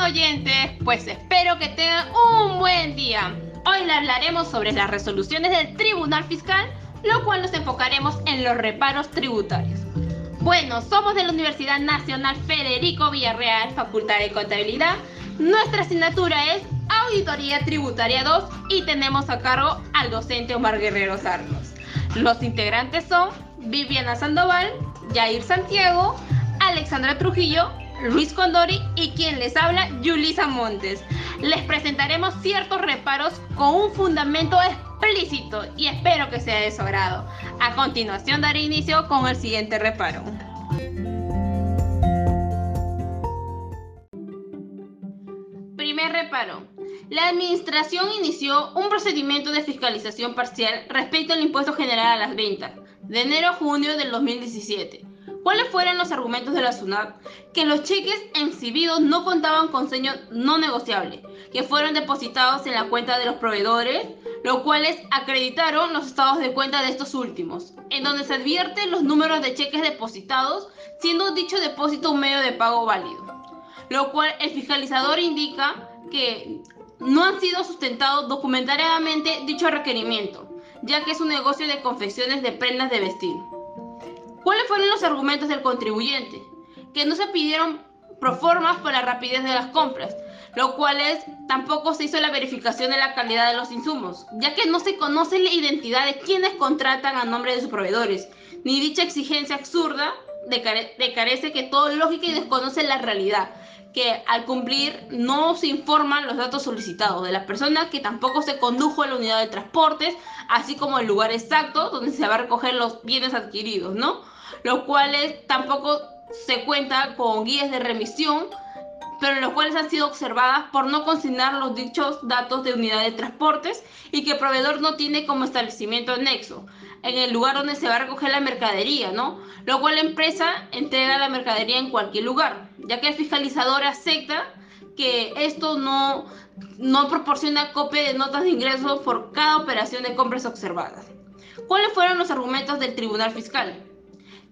Oyentes, pues espero que tengan un buen día. Hoy les hablaremos sobre las resoluciones del Tribunal Fiscal, lo cual nos enfocaremos en los reparos tributarios. Bueno, somos de la Universidad Nacional Federico Villarreal, Facultad de Contabilidad. Nuestra asignatura es Auditoría Tributaria 2 y tenemos a cargo al docente Omar Guerrero Sarnos. Los integrantes son Viviana Sandoval, Jair Santiago, Alexandra Trujillo, Luis Condori y quien les habla, Yulisa Montes. Les presentaremos ciertos reparos con un fundamento explícito y espero que sea de su agrado. A continuación daré inicio con el siguiente reparo. Primer reparo. La Administración inició un procedimiento de fiscalización parcial respecto al impuesto general a las ventas de enero a junio del 2017 ¿Cuáles fueron los argumentos de la SUNAT? Que los cheques exhibidos no contaban con seño no negociable, que fueron depositados en la cuenta de los proveedores, los cuales acreditaron los estados de cuenta de estos últimos, en donde se advierten los números de cheques depositados, siendo dicho depósito un medio de pago válido, lo cual el fiscalizador indica que no han sido sustentados documentariamente dicho requerimiento, ya que es un negocio de confecciones de prendas de vestir. ¿Cuáles fueron los argumentos del contribuyente? Que no se pidieron proformas por la rapidez de las compras, lo cual es, tampoco se hizo la verificación de la calidad de los insumos, ya que no se conoce la identidad de quienes contratan a nombre de sus proveedores, ni dicha exigencia absurda carece que todo lógica y desconoce la realidad, que al cumplir no se informan los datos solicitados de la persona que tampoco se condujo a la unidad de transportes, así como el lugar exacto donde se va a recoger los bienes adquiridos, ¿no? Los cuales tampoco se cuenta con guías de remisión, pero los cuales han sido observadas por no consignar los dichos datos de unidad de transportes y que el proveedor no tiene como establecimiento nexo en el lugar donde se va a recoger la mercadería, ¿no? Lo cual la empresa entrega la mercadería en cualquier lugar, ya que el fiscalizador acepta que esto no, no proporciona copia de notas de ingresos por cada operación de compras observadas. ¿Cuáles fueron los argumentos del Tribunal Fiscal?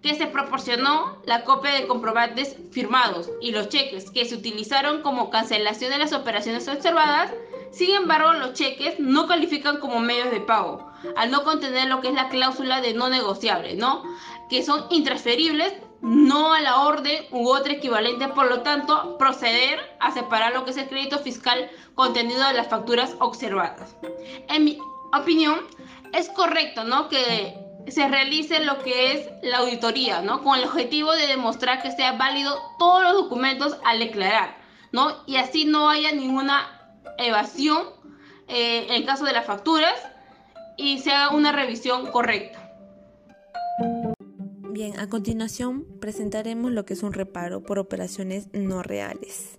Que se proporcionó la copia de comprobantes firmados y los cheques que se utilizaron como cancelación de las operaciones observadas sin embargo, los cheques no califican como medios de pago, al no contener lo que es la cláusula de no negociable, ¿no? Que son intransferibles, no a la orden u otra equivalente, por lo tanto, proceder a separar lo que es el crédito fiscal contenido de las facturas observadas. En mi opinión, es correcto, ¿no? Que se realice lo que es la auditoría, ¿no? Con el objetivo de demostrar que sea válido todos los documentos al declarar, ¿no? Y así no haya ninguna evasión eh, en caso de las facturas y se haga una revisión correcta. Bien, a continuación presentaremos lo que es un reparo por operaciones no reales.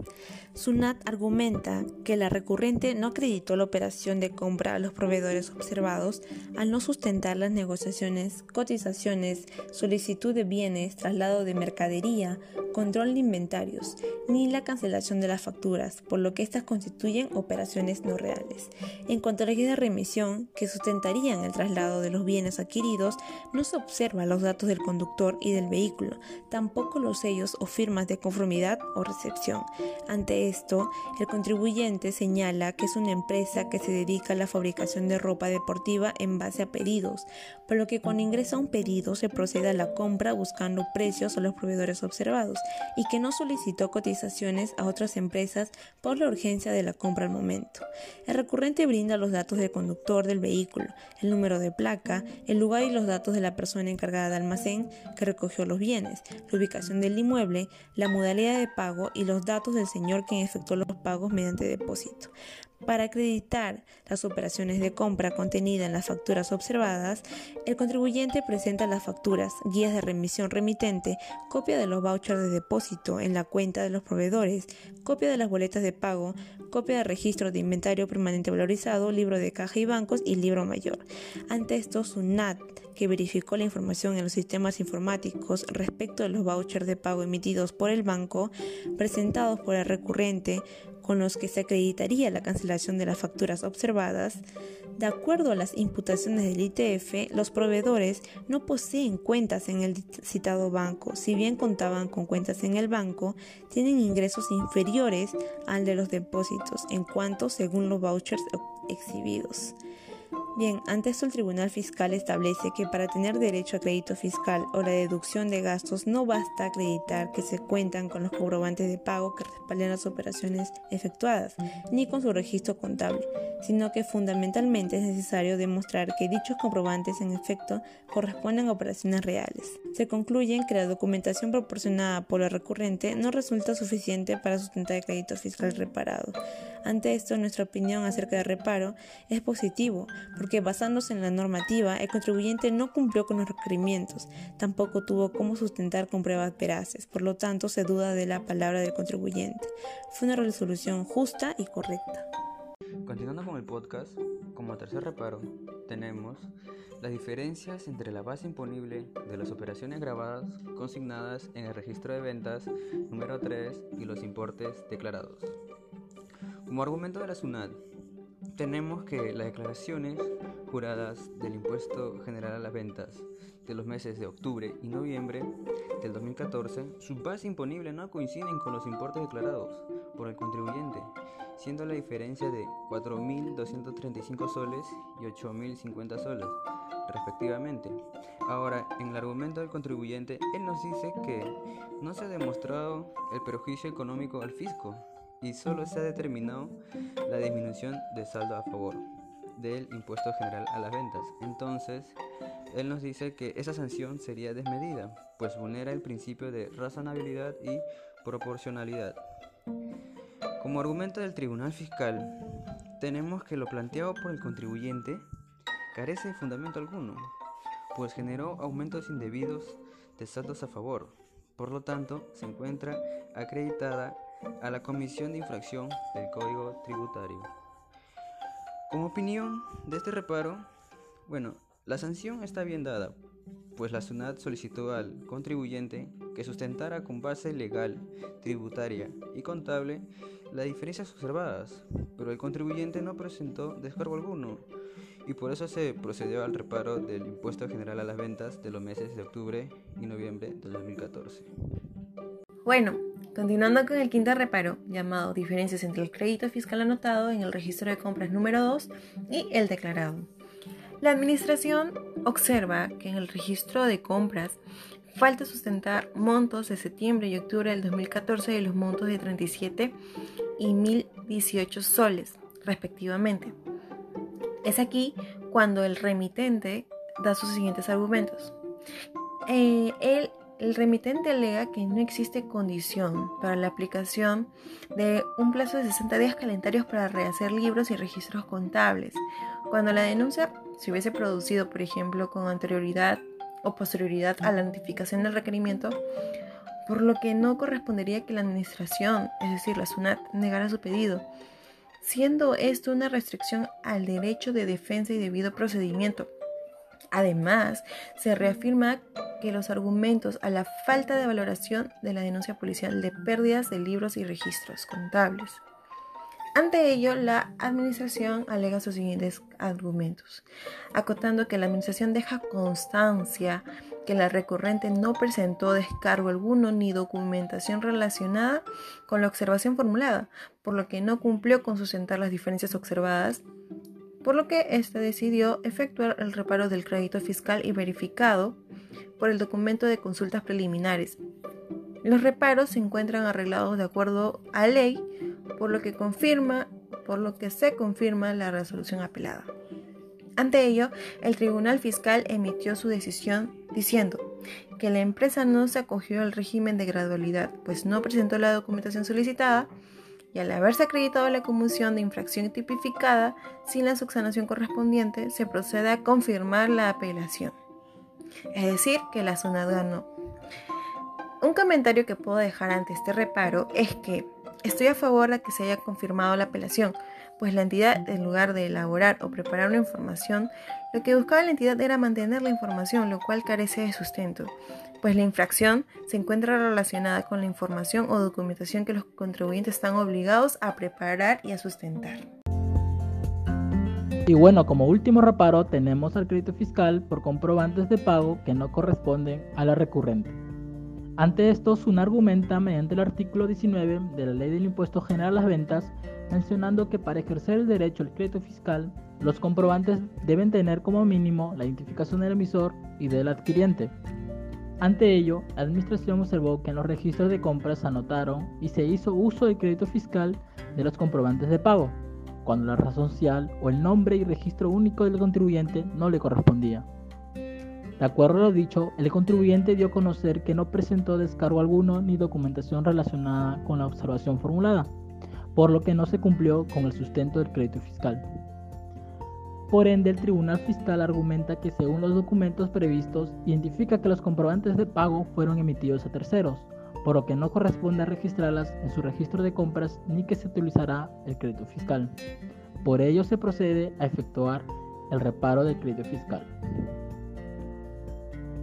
SUNAT argumenta que la recurrente no acreditó la operación de compra a los proveedores observados al no sustentar las negociaciones, cotizaciones, solicitud de bienes, traslado de mercadería, control de inventarios, ni la cancelación de las facturas, por lo que éstas constituyen operaciones no reales. En cuanto a la guía de remisión, que sustentarían el traslado de los bienes adquiridos, no se observa los datos del conductor y del vehículo, tampoco los sellos o firmas de conformidad o recepción. Ante esto, el contribuyente señala que es una empresa que se dedica a la fabricación de ropa deportiva en base a pedidos, por lo que cuando ingresa un pedido se procede a la compra buscando precios a los proveedores observados y que no solicitó cotizaciones a otras empresas por la urgencia de la compra al momento. El recurrente brinda los datos del conductor del vehículo, el número de placa, el lugar y los datos de la persona encargada de almacén que recogió los bienes, la ubicación del inmueble, la modalidad de pago y los datos del señor quien efectuó los pagos mediante depósito. Para acreditar las operaciones de compra contenidas en las facturas observadas, el contribuyente presenta las facturas, guías de remisión remitente, copia de los vouchers de depósito en la cuenta de los proveedores, copia de las boletas de pago, copia de registro de inventario permanente valorizado, libro de caja y bancos y libro mayor. Ante esto, SUNAT que verificó la información en los sistemas informáticos respecto de los vouchers de pago emitidos por el banco, presentados por el recurrente, con los que se acreditaría la cancelación de las facturas observadas, de acuerdo a las imputaciones del ITF, los proveedores no poseen cuentas en el citado banco. Si bien contaban con cuentas en el banco, tienen ingresos inferiores al de los depósitos en cuanto según los vouchers exhibidos. Bien, ante esto el Tribunal Fiscal establece que para tener derecho a crédito fiscal o la deducción de gastos no basta acreditar que se cuentan con los comprobantes de pago que respalden las operaciones efectuadas, ni con su registro contable, sino que fundamentalmente es necesario demostrar que dichos comprobantes en efecto corresponden a operaciones reales. Se concluye que la documentación proporcionada por el recurrente no resulta suficiente para sustentar el crédito fiscal reparado. Ante esto, nuestra opinión acerca del reparo es positivo, porque basándose en la normativa, el contribuyente no cumplió con los requerimientos, tampoco tuvo cómo sustentar con pruebas veraces, por lo tanto se duda de la palabra del contribuyente. Fue una resolución justa y correcta. Continuando con el podcast, como tercer reparo, tenemos las diferencias entre la base imponible de las operaciones grabadas consignadas en el registro de ventas número 3 y los importes declarados. Como argumento de la SUNAT, tenemos que las declaraciones juradas del impuesto general a las ventas de los meses de octubre y noviembre del 2014, su base imponible no coinciden con los importes declarados por el contribuyente, siendo la diferencia de 4.235 soles y 8.050 soles, respectivamente. Ahora, en el argumento del contribuyente, él nos dice que no se ha demostrado el perjuicio económico al fisco, y solo se ha determinado la disminución de saldo a favor del impuesto general a las ventas. Entonces, él nos dice que esa sanción sería desmedida, pues vulnera el principio de razonabilidad y proporcionalidad. Como argumento del Tribunal Fiscal, tenemos que lo planteado por el contribuyente carece de fundamento alguno, pues generó aumentos indebidos de saldos a favor. Por lo tanto, se encuentra acreditada a la Comisión de Infracción del Código Tributario. Como opinión de este reparo, bueno, la sanción está bien dada, pues la SUNAT solicitó al contribuyente que sustentara con base legal, tributaria y contable las diferencias observadas, pero el contribuyente no presentó descargo alguno y por eso se procedió al reparo del impuesto general a las ventas de los meses de octubre y noviembre de 2014. Bueno, Continuando con el quinto reparo, llamado diferencias entre el crédito fiscal anotado en el registro de compras número 2 y el declarado. La Administración observa que en el registro de compras falta sustentar montos de septiembre y octubre del 2014 de los montos de 37 y 1018 soles, respectivamente. Es aquí cuando el remitente da sus siguientes argumentos. Eh, el el remitente alega que no existe condición para la aplicación de un plazo de 60 días calendarios para rehacer libros y registros contables, cuando la denuncia se hubiese producido, por ejemplo, con anterioridad o posterioridad a la notificación del requerimiento, por lo que no correspondería que la administración, es decir, la SUNAT, negara su pedido, siendo esto una restricción al derecho de defensa y debido procedimiento. Además, se reafirma que los argumentos a la falta de valoración de la denuncia policial de pérdidas de libros y registros contables. Ante ello, la Administración alega sus siguientes argumentos, acotando que la Administración deja constancia que la recurrente no presentó descargo alguno ni documentación relacionada con la observación formulada, por lo que no cumplió con sustentar las diferencias observadas por lo que éste decidió efectuar el reparo del crédito fiscal y verificado por el documento de consultas preliminares. Los reparos se encuentran arreglados de acuerdo a ley, por lo que confirma, por lo que se confirma la resolución apelada. Ante ello, el Tribunal Fiscal emitió su decisión diciendo que la empresa no se acogió al régimen de gradualidad, pues no presentó la documentación solicitada y al haberse acreditado la comisión de infracción tipificada sin la subsanación correspondiente, se procede a confirmar la apelación. Es decir, que la zona ganó. Un comentario que puedo dejar ante este reparo es que estoy a favor de que se haya confirmado la apelación, pues la entidad, en lugar de elaborar o preparar una información, lo que buscaba la entidad era mantener la información, lo cual carece de sustento, pues la infracción se encuentra relacionada con la información o documentación que los contribuyentes están obligados a preparar y a sustentar. Y bueno, como último reparo tenemos al crédito fiscal por comprobantes de pago que no corresponden a la recurrente. Ante esto, SUN argumenta mediante el artículo 19 de la Ley del Impuesto General a las Ventas, mencionando que para ejercer el derecho al crédito fiscal, los comprobantes deben tener como mínimo la identificación del emisor y del adquiriente. Ante ello, la Administración observó que en los registros de compras se anotaron y se hizo uso del crédito fiscal de los comprobantes de pago, cuando la razón social o el nombre y registro único del contribuyente no le correspondía. De acuerdo a lo dicho, el contribuyente dio a conocer que no presentó descargo alguno ni documentación relacionada con la observación formulada, por lo que no se cumplió con el sustento del crédito fiscal. Por ende, el Tribunal Fiscal argumenta que según los documentos previstos, identifica que los comprobantes de pago fueron emitidos a terceros, por lo que no corresponde registrarlas en su registro de compras ni que se utilizará el crédito fiscal. Por ello se procede a efectuar el reparo del crédito fiscal.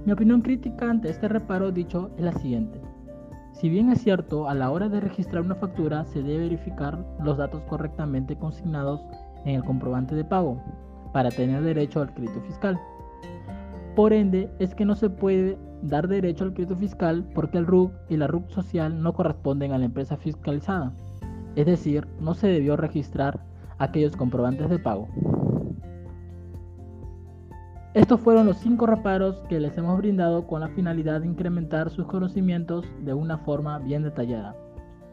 Mi opinión crítica ante este reparo dicho es la siguiente. Si bien es cierto, a la hora de registrar una factura se debe verificar los datos correctamente consignados en el comprobante de pago para tener derecho al crédito fiscal. Por ende, es que no se puede dar derecho al crédito fiscal porque el RUC y la RUC social no corresponden a la empresa fiscalizada. Es decir, no se debió registrar aquellos comprobantes de pago. Estos fueron los cinco reparos que les hemos brindado con la finalidad de incrementar sus conocimientos de una forma bien detallada.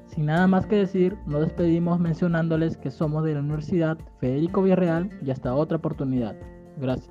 Sin nada más que decir, nos despedimos mencionándoles que somos de la Universidad Federico Villarreal y hasta otra oportunidad. Gracias.